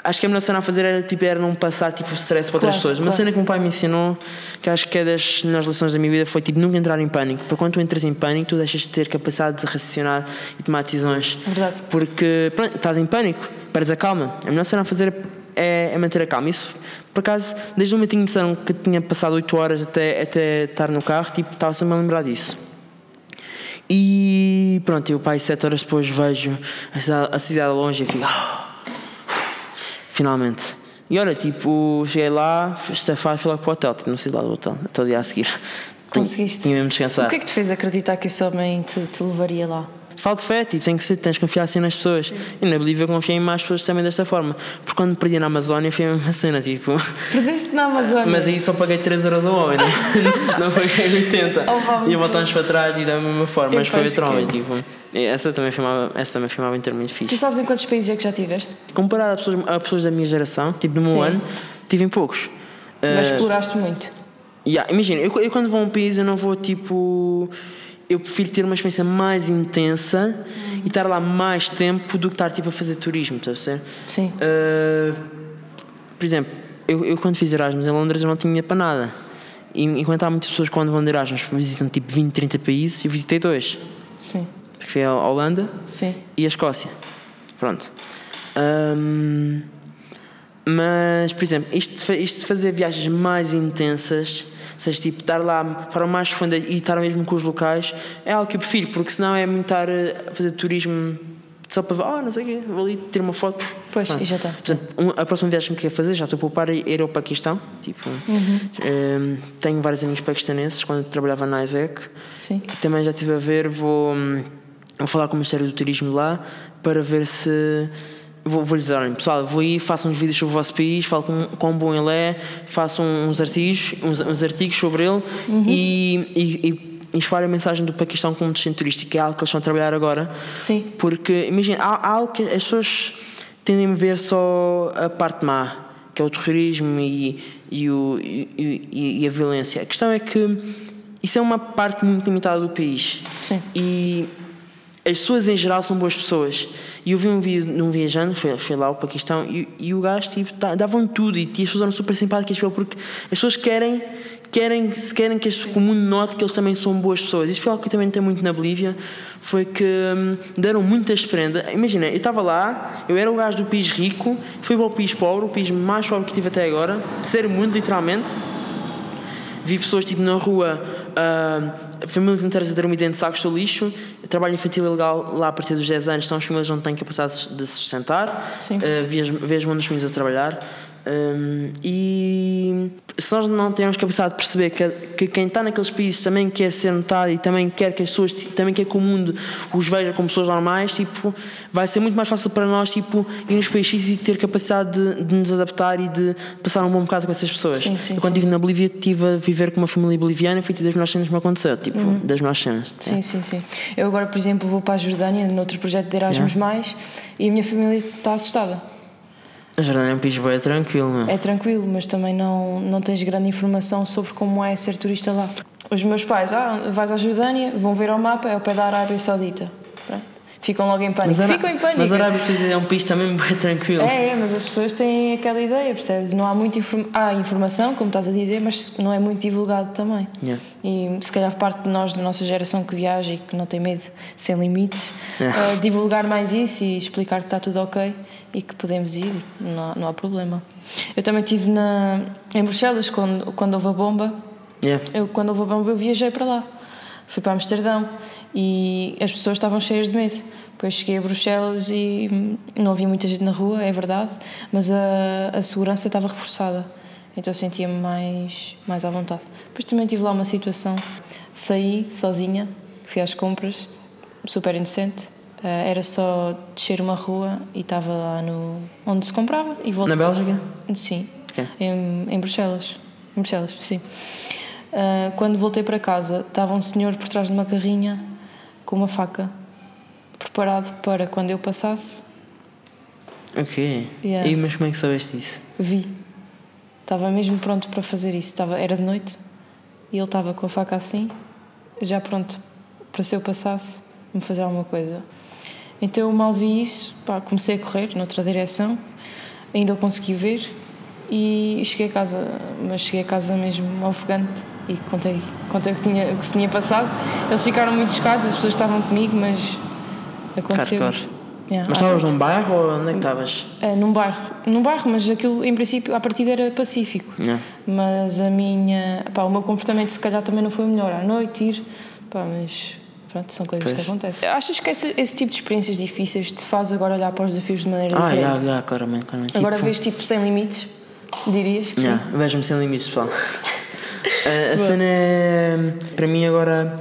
Acho que a melhor cena a fazer era, tipo, era não passar tipo, stress para outras Claro, pessoas. Uma claro. cena que o meu pai me ensinou, que acho que é das melhores lições da minha vida, foi tipo, nunca entrar em pânico. Porque quando tu entras em pânico, tu deixas de ter capacidade de raciocinar e tomar decisões. Verdade. Porque pronto, estás em pânico, perdes a calma. A melhor cena a fazer é, é manter a calma. Isso, por acaso, desde o momento em que disseram que tinha passado 8 horas até, até estar no carro, tipo, estava sempre a lembrar disso. E pronto, e o pai, 7 horas depois, vejo a cidade, a cidade longe e fico. "Ah, Finalmente. E olha, tipo, cheguei lá, estafado, fui logo para o hotel, tipo, não sei lá do hotel, até o dia a seguir. Conseguiste? Tinha mesmo de descansar. O que é que te fez acreditar que esse homem te, te levaria lá? Salto de fé, tipo, tem que ser, tens de confiar assim nas pessoas. E na Bolívia eu confiei em mais pessoas também desta forma. Porque quando perdi na Amazónia foi a mesma cena, tipo. Perdeste na Amazónia. Mas aí só paguei 3 euros ao homem, né? [laughs] não paguei 80. Oh, e voltamos para trás e da mesma forma. Eu Mas foi homem, que- tipo. Essa também filmava, essa também filmava em termos Tu fixe. sabes em quantos países é que já estiveste? Comparado a pessoas, a pessoas da minha geração, tipo do meu Sim. ano, tive em poucos. Mas Eh, exploraste muito. Yeah, imagina, eu, eu quando vou a um país eu não vou tipo. Eu prefiro ter uma experiência mais intensa e estar lá mais tempo do que estar tipo a fazer turismo, estás a ver? Sim. Uh, por exemplo, eu, eu quando fiz Erasmus em Londres eu não tinha para nada. E, enquanto há muitas pessoas quando vão de Erasmus visitam tipo 20, 30 países, eu visitei dois. Sim. Porque foi a Holanda Sim. e a Escócia. Pronto. Ahm, mas, por exemplo, isto, isto de fazer viagens mais intensas, ou seja, tipo, estar lá de forma mais profunda e estar mesmo com os locais, é algo que eu prefiro, porque senão é muito estar a fazer turismo só para ver, oh, não sei o quê, vou ali ter uma foto. Pois, e já está. Por exemplo, um- a próxima viagem que quero fazer, já estou a poupar, é ir ao Paquistão. Tipo, Uhum. ahm, tenho vários amigos paquistaneses quando trabalhava na ISEC. Sim. Também já estive a ver, vou, hum, vou falar com o Ministério do Turismo lá para ver se. Vou, vou lhes dizer, olhem, pessoal, vou aí, faço uns vídeos sobre o vosso país, falo com quão bom ele é, faço uns artigos, uns, uns artigos sobre ele e, e, e, e espalho a mensagem do Paquistão como destino turístico, que é algo que eles estão a trabalhar agora. Sim. Porque, imagina, há, há algo que as pessoas tendem a ver só a parte má, que é o terrorismo e, e, o, e, e- e a violência. A questão é que isso é uma parte muito limitada do país. Sim. E as pessoas em geral são boas pessoas. E eu vi um vídeo de um viajante, foi, foi lá ao Paquistão, e, e o gajo tipo, davam tudo, e, as pessoas eram super simpáticas porque as pessoas querem. Querem, querem que, o mundo note que eles também são boas pessoas. Isso foi algo que eu também tenho muito na Bolívia. Foi que hum, deram muitas prendas. Imagina, eu estava lá, eu era o gajo do país rico, fui para o país pobre, o país mais pobre que tive até agora, terceiro mundo, literalmente vi pessoas tipo na rua, ah, famílias inteiras a dormir dentro de sacos de lixo. Trabalho infantil ilegal lá a partir dos 10 anos, são as famílias não têm capacidade de se sustentar. Sim. As, vi as mãos dos meninos a trabalhar. Um, e se nós não tivermos capacidade de perceber que, que quem está naqueles países também quer ser notado e também quer que as pessoas também quer que o mundo os veja como pessoas normais, tipo, vai ser muito mais fácil para nós tipo, ir nos países e ter capacidade de, de nos adaptar e de passar um bom bocado com essas pessoas. Sim, sim, Eu quando estive na Bolívia estive a viver com uma família boliviana e foi tipo das melhores cenas que me aconteceu, tipo, das melhores cenas. Sim, sim, sim. Eu agora, por exemplo, vou para a Jordânia, noutro projeto de Erasmus, mais, e a minha família está assustada. A Jordânia é um país bem tranquilo, meu. É tranquilo, mas também não, não tens grande informação sobre como é ser turista lá. Os meus pais, ah, vais à Jordânia, vão ver ao mapa, é ao pé da Arábia Saudita. Pronto. Ficam logo em pânico. Ara- Ficam em pânico. mas a Arábia Saudita é um país também [laughs] bem tranquilo. É, é, mas as pessoas têm aquela ideia, percebes? Não há muita inform... há informação, como estás a dizer, mas não é muito divulgado também. Yeah. E se calhar parte de nós, da nossa geração que viaja e que não tem medo, sem limites, Yeah. eh, divulgar mais isso e explicar que está tudo ok e que podemos ir não há, não há problema. Eu também estive na, em Bruxelas quando, quando houve a bomba. Yeah. Eu, quando houve a bomba, eu viajei para lá. Fui para Amsterdão e as pessoas estavam cheias de medo. Depois cheguei a Bruxelas e hum, não havia muita gente na rua, é verdade, mas a, a segurança estava reforçada. Então sentia-me mais, mais à vontade. Depois também tive lá uma situação. Saí sozinha, fui às compras, super inocente. Eh, era só descer uma rua e estava lá no, onde se comprava e voltei. Na Bélgica? Sim, em, em Bruxelas. Em Bruxelas, sim. Ah, quando voltei para casa, estava um senhor por trás de uma carrinha com uma faca, preparado para quando eu passasse, Ok. Yeah. E, mas como é que soubeste isso? vi. Estava mesmo pronto para fazer isso. Estava, era de noite e ele estava com a faca assim, já pronto para se eu passasse, me fazer alguma coisa. Então eu mal vi isso, pá, comecei a correr noutra direção, ainda o consegui ver e cheguei a casa, mas cheguei a casa mesmo ofegante e contei, contei o, que tinha, o que se tinha passado. Eles ficaram muito chocados, as pessoas estavam comigo, mas aconteceu. Yeah, Mas estavas num bairro ou onde é que estavas? É, num bairro, num bairro, mas aquilo em princípio à partida era pacífico. Yeah. Mas a minha, pá, o meu comportamento se calhar também não foi o melhor à noite ir, pá, mas pronto, são coisas Pois. que acontecem. Achas que esse, esse tipo de experiências difíceis te faz agora olhar para os desafios de maneira Ah, diferente? yeah, yeah, claramente, claramente. Agora Tipo, vês tipo sem limites, dirias que Yeah, sim? Vejo-me sem limites, pessoal. [laughs] a, a cena é. Para mim, agora.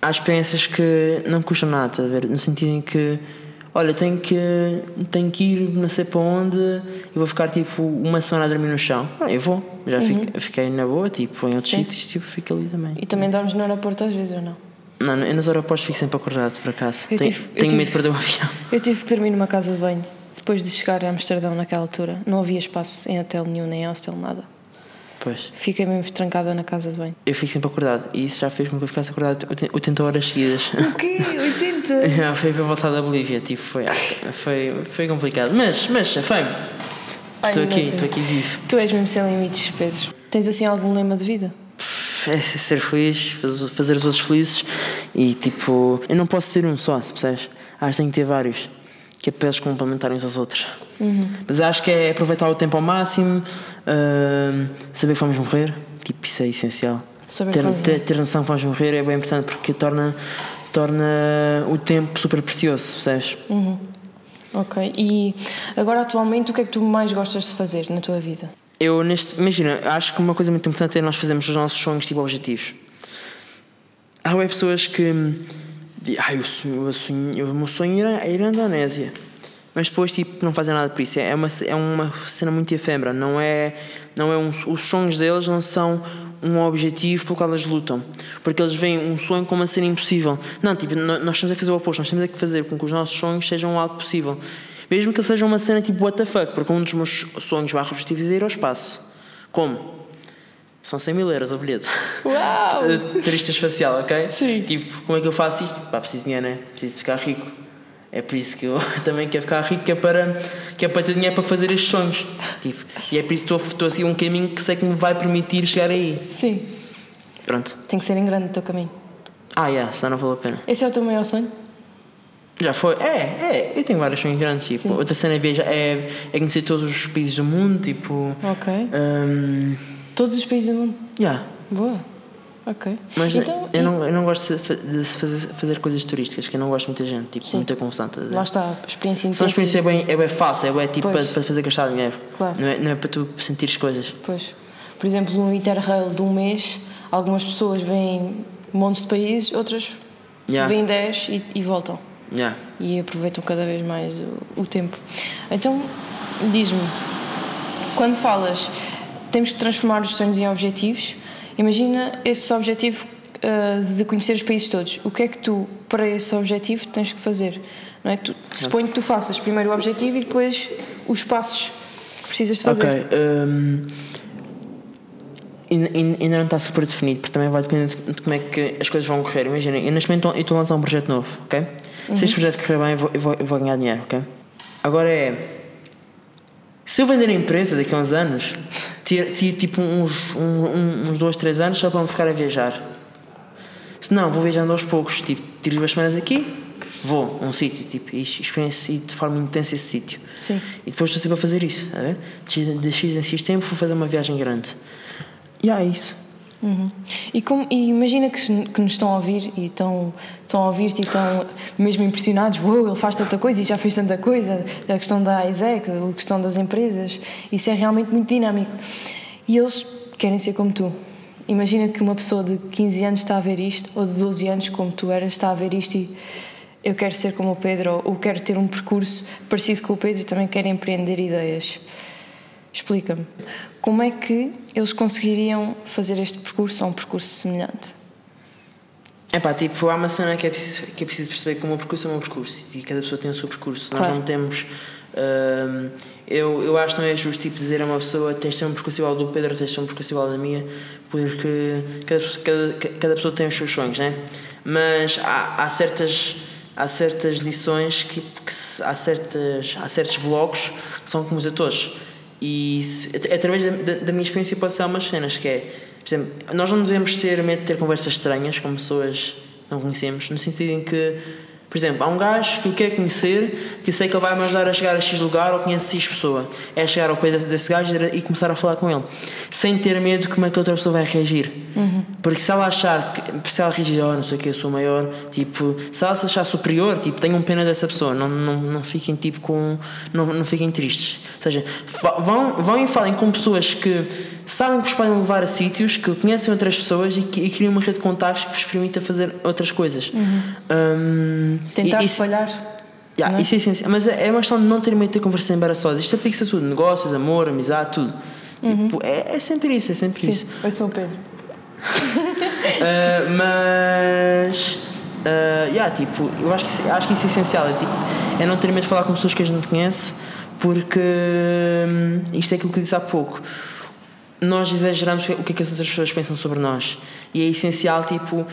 Há experiências que não me custam nada, a ver? No sentido em que. Olha, tenho que, tenho que ir não sei para onde e vou ficar tipo uma semana a dormir no chão. Ah, eu vou. Já fico- fiquei na boa, tipo, em outros Uhum. Sim. sítios, tipo, fico ali também. E também dormes no aeroporto às vezes ou não? Não, eu nos aeroportos fico sempre acordado, por acaso. Eu tenho tive- tenho tive- medo de perder o avião. Eu tive que dormir numa casa de banho depois de chegar a Amsterdão naquela altura. Não havia espaço em hotel nenhum, nem hostel, nada. Pois. Fiquei mesmo trancada na casa de banho. Eu fico sempre acordado e isso já fez com que eu ficasse acordado 80 horas seguidas. O quê? 80? [laughs] Já foi para voltar da Bolívia, tipo, foi, foi, foi complicado. Mas, mas, foi. Estou aqui, estou aqui vivo. Tu és mesmo sem limites, Pedro. Tens assim algum lema de vida? É ser feliz, fazer, os outros felizes e tipo, eu não posso ser um só, percebes? Acho que tenho que ter vários, que é para eles complementarem uns aos outros. Mas acho que é aproveitar o tempo ao máximo, hum, saber que vamos morrer, tipo, isso é essencial. Saber ter, que vamos ter, ter noção que vamos morrer é bem importante porque torna, torna o tempo super precioso, percebes? Ok. E agora, atualmente, o que é que tu mais gostas de fazer na tua vida? Eu, neste, imagina, acho que uma coisa muito importante é nós fazermos os nossos sonhos tipo objetivos. Há pessoas que. Ah, eu eu o meu sonho é ir à Indonésia. Mas depois tipo, não fazem nada por isso. É uma, é uma cena muito efêmera. Não é, não é um, os sonhos deles não são um objetivo pelo qual eles lutam. Porque eles veem um sonho como a ser impossível. Não, tipo, nós temos a fazer o oposto. Nós temos a que fazer com que os nossos sonhos sejam algo possível. Mesmo que seja uma cena tipo what the fuck. Porque um dos meus sonhos barra objetivos é ir ao espaço. Como? São 100 mil euros o bilhete. Uau! [laughs] Turista espacial, ok? Sim. Tipo, como é que eu faço isto? Pá, preciso de dinheiro, né? Preciso ficar rico. É por isso que eu [laughs] também quero ficar rico, que é para, que é para ter dinheiro para fazer estes sonhos. Tipo, e é por isso que estou, estou a seguir um caminho que sei que me vai permitir chegar aí. Sim. Pronto. Tem que ser em grande o teu caminho. Ah, yeah, só não valeu a pena. Esse é o teu maior sonho? Já foi. É, é. Eu tenho vários sonhos grandes. Tipo, Sim. outra cena é, viajar, é, é conhecer todos os países do mundo. Tipo. Ok. hum, Todos os países do mundo? yeah. Boa. Ok. Mas então, eu, não, eu não gosto de fa- de fazer, fazer coisas turísticas, que eu não gosto de muita gente, tipo, Sim. muita confusão. ver? Lá está, a experiência Só a experiência é intensa. bem, é bem fácil, é bem tipo Pois. para, para fazer gastar dinheiro. Claro. Não, é, não é para tu sentires coisas. Pois. Por exemplo, no Interrail de um mês, algumas pessoas vêm montes de países, outras Yeah. vêm 10 e, e voltam. Yeah. E aproveitam cada vez mais o, o tempo. Então, diz-me, quando falas temos que transformar os sonhos em objetivos, imagina esse objetivo ah, de conhecer os países todos. O que é que tu, para esse objetivo, tens que fazer? Não é? Tu, suponho que tu faças primeiro o objetivo e depois os passos que precisas de fazer. Ok. hum, ainda- ainda não está super definido, porque também vai depender de como é que as coisas vão correr. Imagina, eu neste momento estou a lançar um projeto novo, ok? Se este projeto correr bem, eu vou, eu, vou, eu vou ganhar dinheiro, ok? Agora é. Se eu vender a empresa daqui a uns anos, ter tipo uns, um- uns dois, três anos só para me ficar a viajar. Se não, vou viajando aos poucos, tipo, tiro duas semanas aqui, vou a um sítio, tipo, e experiencio de forma intensa esse sítio. Sim. E depois estou sempre a fazer isso, tá a ver? De, de X em X tempo vou fazer uma viagem grande. E há isso. Uhum. E, como- e imagina que, que nos estão a ouvir e estão, estão a ouvir-te e estão mesmo impressionados. Uou, ele faz tanta coisa e já fez tanta coisa. A questão da ISEC, a questão das empresas. Isso é realmente muito dinâmico. E eles querem ser como tu. Imagina que uma pessoa de 15 anos está a ver isto, ou de 12 anos, como tu eras, está a ver isto e eu quero ser como o Pedro, ou, ou quero ter um percurso parecido com o Pedro e também quero empreender ideias. Explica-me, como é que eles conseguiriam fazer este percurso ou um percurso semelhante? É pá, tipo, há uma cena que é preciso, que é preciso perceber que o meu percurso é o meu percurso e cada pessoa tem o seu percurso. Claro. Nós não temos Um, eu, eu acho que não é justo tipo, dizer a uma pessoa tens de ter um percurso igual do Pedro, tens de ter um percurso igual da minha, porque cada, cada, cada pessoa tem os seus sonhos, né? Mas há, há certas há certas lições que, que há, certas, há certos blocos que são comuns a todos. E isso, através da, da, minha experiência pode ser umas cenas que é, por exemplo, nós não devemos ter medo de ter conversas estranhas com pessoas que não conhecemos, no sentido em que por exemplo, há um gajo que eu quero conhecer, que sei que ele vai me ajudar a chegar a X lugar ou conhece X pessoa. É chegar ao pé desse gajo e começar a falar com ele, sem ter medo de como é que a outra pessoa vai reagir. Uhum. Porque se ela achar, que, se ela reagir, oh, não sei o que, eu sou maior, tipo, se ela se achar superior, tipo, tenham pena dessa pessoa, não, não, não fiquem tipo com. Não, não fiquem tristes. Ou seja, vão, vão e falem com pessoas que sabem que vos podem levar a sítios, que conhecem outras pessoas e, que, e criam uma rede de contactos que vos permita fazer outras coisas. Uhum. Um, Tentar e, falhar. Yeah, é? Isso é essencial. Mas é, é uma questão de não ter medo de ter conversas embaraçosas. Isto aplica-se a tudo: negócios, amor, amizade, tudo. Uhum. Tipo, é, é sempre isso, é sempre Sim, isso. Eu sou o Pedro. uh, [laughs] mas. Uh, yeah, tipo, eu acho que, isso, acho que isso é essencial. É, tipo, é não ter medo de falar com pessoas que a gente conhece, porque hum, isto é aquilo que eu disse há pouco nós exageramos o que é que as outras pessoas pensam sobre nós. E é essencial, tipo,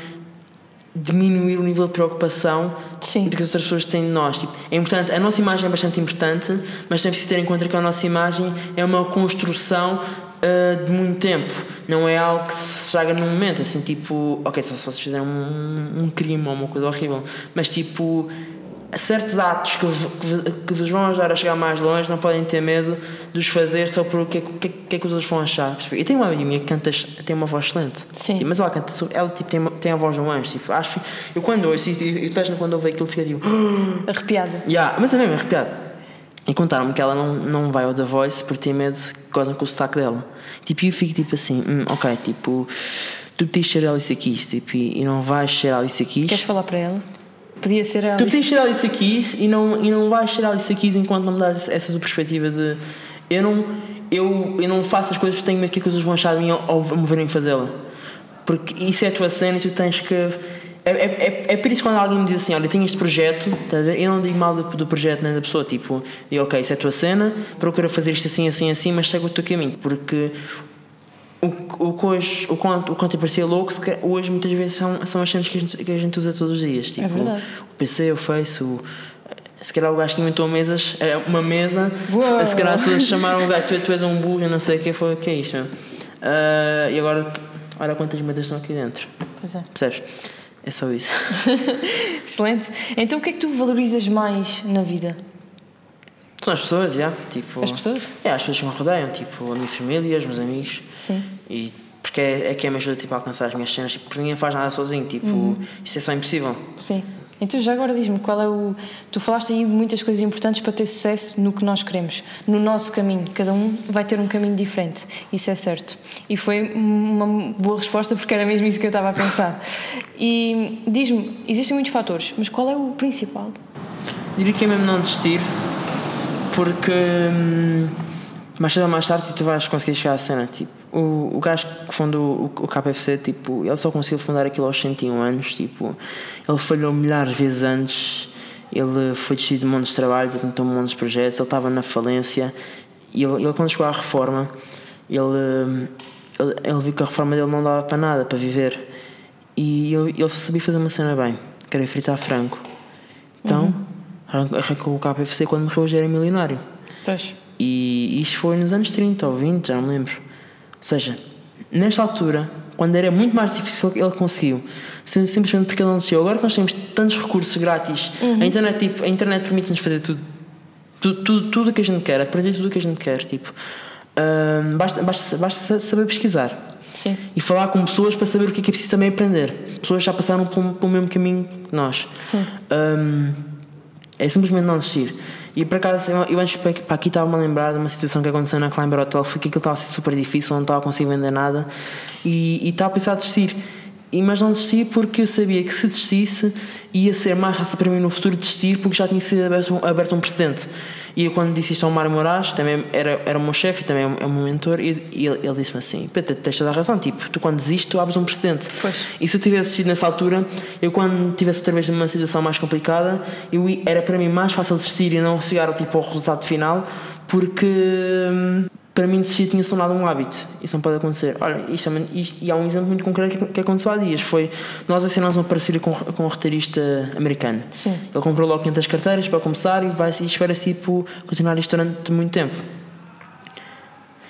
diminuir o nível de preocupação Sim. de que as outras pessoas têm de nós. Tipo, é importante, a nossa imagem é bastante importante, mas tem que ter em conta que a nossa imagem é uma construção uh, de muito tempo. Não é algo que se estraga num momento, assim, tipo, ok, só se vocês fizerem um, um crime ou uma coisa horrível, mas tipo certos atos que, que, que, vos vão ajudar a chegar mais longe não podem ter medo de os fazer só por o que, que, que é que os outros vão achar. E tem uma amiga minha que canta, tem uma voz excelente. Sim. Tipo, mas ela canta, ela tipo, tem, tem a voz de um anjo. Tipo, acho, eu quando ouço, e, e, e quando ouve aquilo, fica tipo. [gasps] Arrepiada. Yeah, mas é mesmo arrepiada. E contaram-me que ela não, não vai ao The Voice porque tem medo que gozem com o sotaque dela. Tipo, eu fico tipo assim, hum, ok, tipo, tu podias ser Alice Keys tipo, e não vais ser Alice Keys. Queres falar para ela? Podia ser a. Tu podias ser Alice Keys e não, e não vais ser Alice Keys enquanto não me dás essa perspectiva de eu não, eu, eu não faço as coisas porque tenho medo que as coisas vão achar de mim ao, me verem fazê-la. Porque isso é a tua cena e tu tens que. É, é, é, é por isso quando alguém me diz assim: Olha, tenho este projeto, tá eu não digo mal do, do projeto nem da pessoa. Tipo, digo, ok, isso é a tua cena, procura fazer isto assim, assim, assim, mas segue o teu caminho. Porque o, o, hoje, o, quanto, o quanto parecia louco, hoje muitas vezes são, são as cenas que a, gente, que a gente usa todos os dias. Tipo, é verdade. O PC, o Face, o, se calhar o gajo que inventou mesas, é uma mesa, se, se calhar todos chamaram o gajo, tu, tu és um burro e não sei o que foi, o que é isto. Uh, e agora, olha quantas mesas estão aqui dentro. Pois é. Percebes? É só isso. [laughs] Excelente. Então o que é que tu valorizas mais na vida? São as pessoas, já. Tipo, as pessoas? É, as pessoas que me rodeiam, tipo, a minha família, os meus amigos. Sim. E porque é, é quem me ajuda tipo, a alcançar as minhas cenas, tipo, porque ninguém faz nada sozinho, tipo, uhum. isso é só impossível. Sim. Então já agora diz-me qual é o. Tu falaste aí muitas coisas importantes para ter sucesso no que nós queremos, no nosso caminho. Cada um vai ter um caminho diferente, isso é certo. E foi uma boa resposta porque era mesmo isso que eu estava a pensar. E diz-me, existem muitos fatores, mas qual é o principal? Diria que é mesmo não desistir porque hum, mais cedo ou mais tarde tipo, tu vais conseguir chegar à cena. Tipo, o, o gajo que fundou o, o KFC, tipo, ele só conseguiu fundar aquilo aos 101 anos. Tipo, ele falhou milhares de vezes antes. Ele foi decidido de montes de trabalhos, ele tentou montes de projetos, ele estava na falência. E ele, ele quando chegou à reforma, ele, hum, ele, ele viu que a reforma dele não dava para nada, para viver. E ele, ele só sabia fazer uma cena bem, que era fritar frango. Então. Uhum arrancou o KFC quando morreu já era milionário. Pois. E isto foi nos anos 30 ou 20, já não me lembro. Ou seja, nesta altura, quando era muito mais difícil, ele conseguiu. Simplesmente porque ele não desceu. Agora que nós temos tantos recursos grátis, uhum. a internet, tipo, a internet permite-nos fazer tudo. Tudo, tudo, tudo o que a gente quer, aprender tudo o que a gente quer. Tipo, um, basta, basta, basta saber pesquisar. Sim. E falar com pessoas para saber o que é que é preciso também aprender. Pessoas já passaram pelo, pelo mesmo caminho que nós. Sim. Um, é simplesmente não desistir. E por acaso, eu, antes para aqui estava-me a lembrar de uma situação que aconteceu na Climber Hotel. Foi que aquilo estava a ser super difícil, não estava a conseguir vender nada e, e estava a pensar a desistir. E, mas não desisti porque eu sabia que se desistisse ia ser mais fácil para mim no futuro desistir porque já tinha sido aberto, aberto um precedente. E eu, quando disse isto ao Mário Moraes, também era, era o meu chefe e também é o meu mentor, e, e ele, ele disse-me assim: Pedro, tens toda a razão, tipo, tu quando desistes, tu abres um precedente. Pois. E se eu tivesse sido nessa altura, eu quando tivesse outra vez numa situação mais complicada, eu, era para mim mais fácil desistir e não chegar tipo, ao resultado final, porque hum, para mim desistir tinha se tornado um hábito. Isso não pode acontecer. Olha, isto, é, isto, e há um exemplo muito concreto que, aconteceu há dias. Foi, nós assinámos uma parceria com, com um roteirista americano. Sim. Ele comprou logo 500 carteiras para começar e, vai, e espera-se tipo, continuar isto durante muito tempo.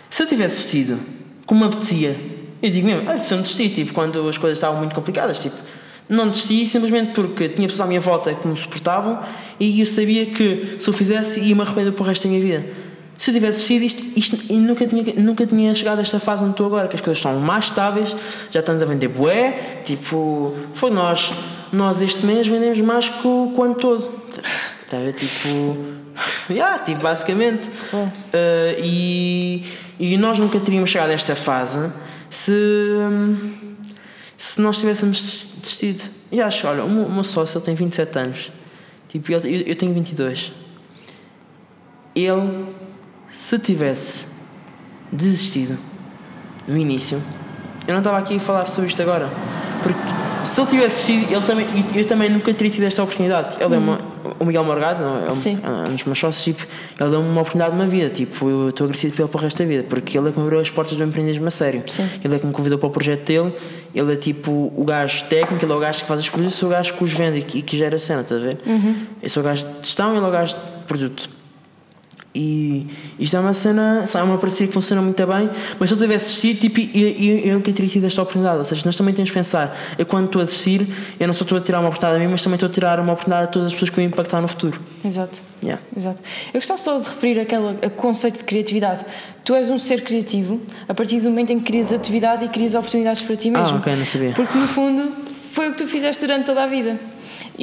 Se eu tivesse desistido, como me apetecia, eu digo mesmo, ah, se eu desistir, tipo, quando as coisas estavam muito complicadas, tipo, não desisti simplesmente porque tinha pessoas à minha volta que me suportavam e eu sabia que se eu fizesse ia me arrepender para o resto da minha vida se eu tivesse sido isto, isto e nunca tinha, nunca tinha chegado a esta fase onde estou agora, que as coisas estão mais estáveis, já estamos a vender bué, tipo, foi nós, nós este mês vendemos mais que o, o ano todo. Está a ver, tipo, [laughs] yeah, tipo, basicamente. Uh, e, e nós nunca teríamos chegado a esta fase se, se nós tivéssemos desistido. E acho, olha, o meu, o meu sócio ele tem 27 anos, tipo, eu, eu tenho 22. Ele se tivesse desistido no início, eu não estava aqui a falar sobre isto agora. Porque se ele tivesse sido, ele também, eu também nunca teria tido esta oportunidade. Ele hum. o Miguel Morgado, é Sim. um, um dos meus sócios, tipo, ele deu-me uma oportunidade de uma vida. Tipo, eu estou agradecido por ele para o resto da vida, porque ele é que me abriu as portas do empreendedorismo a sério. Sim. Ele é que me convidou para o projeto dele. Ele é tipo o gajo técnico, ele é o gajo que faz as coisas, eu sou o gajo que os vende e que, e que gera a cena, estás a ver? Uhum. Eu sou o gajo de gestão, ele é o gajo de produto. E isto é uma cena, é uma parceria que funciona muito bem, mas se eu tivesse assistido, tipo, eu, eu, nunca teria tido esta oportunidade. Ou seja, nós também temos que pensar, eu quando estou a assistir, eu não só estou a tirar uma oportunidade a mim, mas também estou a tirar uma oportunidade a todas as pessoas que vão impactar no futuro. Exato. Yeah. Exato. Eu gostava só de referir aquele conceito de criatividade. Tu és um ser criativo a partir do momento em que crias atividade e crias oportunidades para ti mesmo. Ah, ok, não sabia. Porque no fundo foi o que tu fizeste durante toda a vida.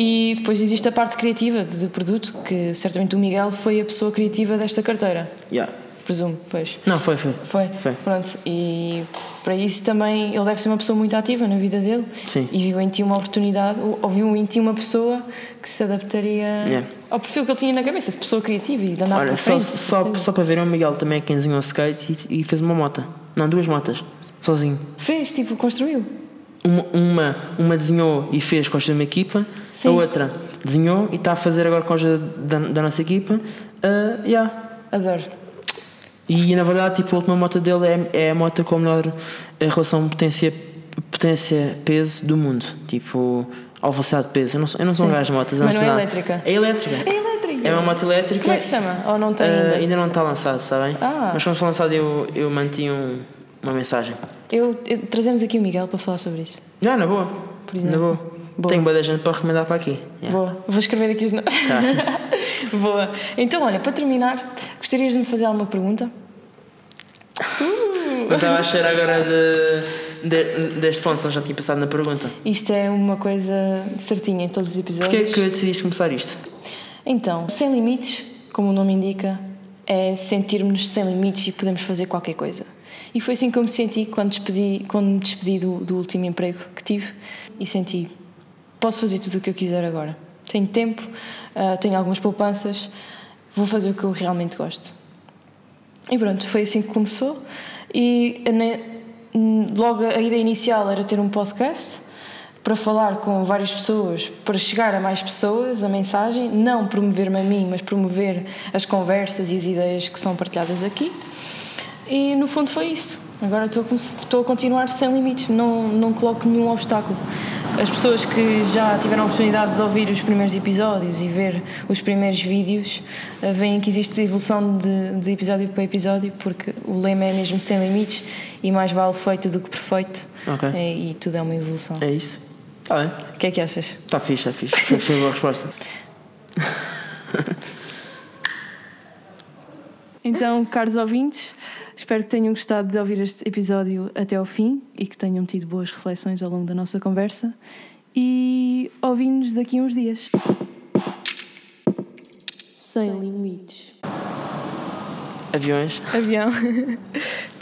E depois existe a parte criativa do produto, que certamente o Miguel foi a pessoa criativa desta carteira. Yeah. Presumo, pois. Não, foi, foi. Foi? Foi. Pronto. E para isso também ele deve ser uma pessoa muito ativa na vida dele. Sim. E viu em ti uma oportunidade, ou viu em ti uma pessoa que se adaptaria Yeah. ao perfil que ele tinha na cabeça, de pessoa criativa e de andar Olha, para só, frente. só, só para ver, o Miguel também é quem desenhou o skate e, e fez uma moto. Não, duas motas. Sozinho. Fez, tipo, construiu. Uma, uma, uma desenhou e fez com a ajuda de uma equipa, Sim. a outra desenhou e está a fazer agora com a da, da nossa equipa. Uh, yeah. Adoro. E na verdade, tipo, a última moto dele é, é a moto com a melhor eh, relação potência, potência-peso do mundo. Tipo, ao velocidade de peso. Eu não, sou- eu não sou um gajo de motas. Mas não é elétrica? É elétrica. É elétrica. É uma moto elétrica. Como é que se chama? Ou não tem Ah, ainda? ainda não está lançado, está bem? Ah. Mas quando for lançado, eu, eu mantinha um, uma mensagem. Eu, eu- trazemos aqui o Miguel para falar sobre isso. Não, na boa. Por Na exemplo. boa. Boa. Tenho boa da gente para recomendar para aqui. Yeah. Boa. Vou escrever aqui os nomes. Tá. [laughs] Boa. Então, olha, para terminar, gostarias de me fazer alguma pergunta? Não estava a achar agora de, de, deste ponto, senão já tinha pensado na pergunta. Isto é uma coisa certinha em todos os episódios. Porquê é que decidiste começar isto? Então, sem limites, como o nome indica, é sentirmos sem limites e podemos fazer qualquer coisa. E foi assim que eu me senti quando, despedi, quando me despedi do, do último emprego que tive e senti, posso fazer tudo o que eu quiser agora. Tenho tempo, ah, tenho algumas poupanças, vou fazer o que eu realmente gosto. E pronto, foi assim que começou. E logo a ideia inicial era ter um podcast para falar com várias pessoas, para chegar a mais pessoas a mensagem, não promover-me a mim, mas promover as conversas e as ideias que são partilhadas aqui. E no fundo foi isso. Agora estou a, estou a continuar sem limites, não, não coloco nenhum obstáculo. As pessoas que já tiveram a oportunidade de ouvir os primeiros episódios e ver os primeiros vídeos eh, veem que existe evolução de, de episódio para episódio, porque o lema é mesmo sem limites e mais vale feito do que perfeito. Ok. É, e tudo é uma evolução. É isso? Está bem. O que é que achas? Está fixe, está fixe. Foi uma boa resposta. [laughs] Então, caros ouvintes, espero que tenham gostado de ouvir este episódio até ao fim e que tenham tido boas reflexões ao longo da nossa conversa. E ouvimos daqui a uns dias. Sem limites. Aviões. Avião. [laughs]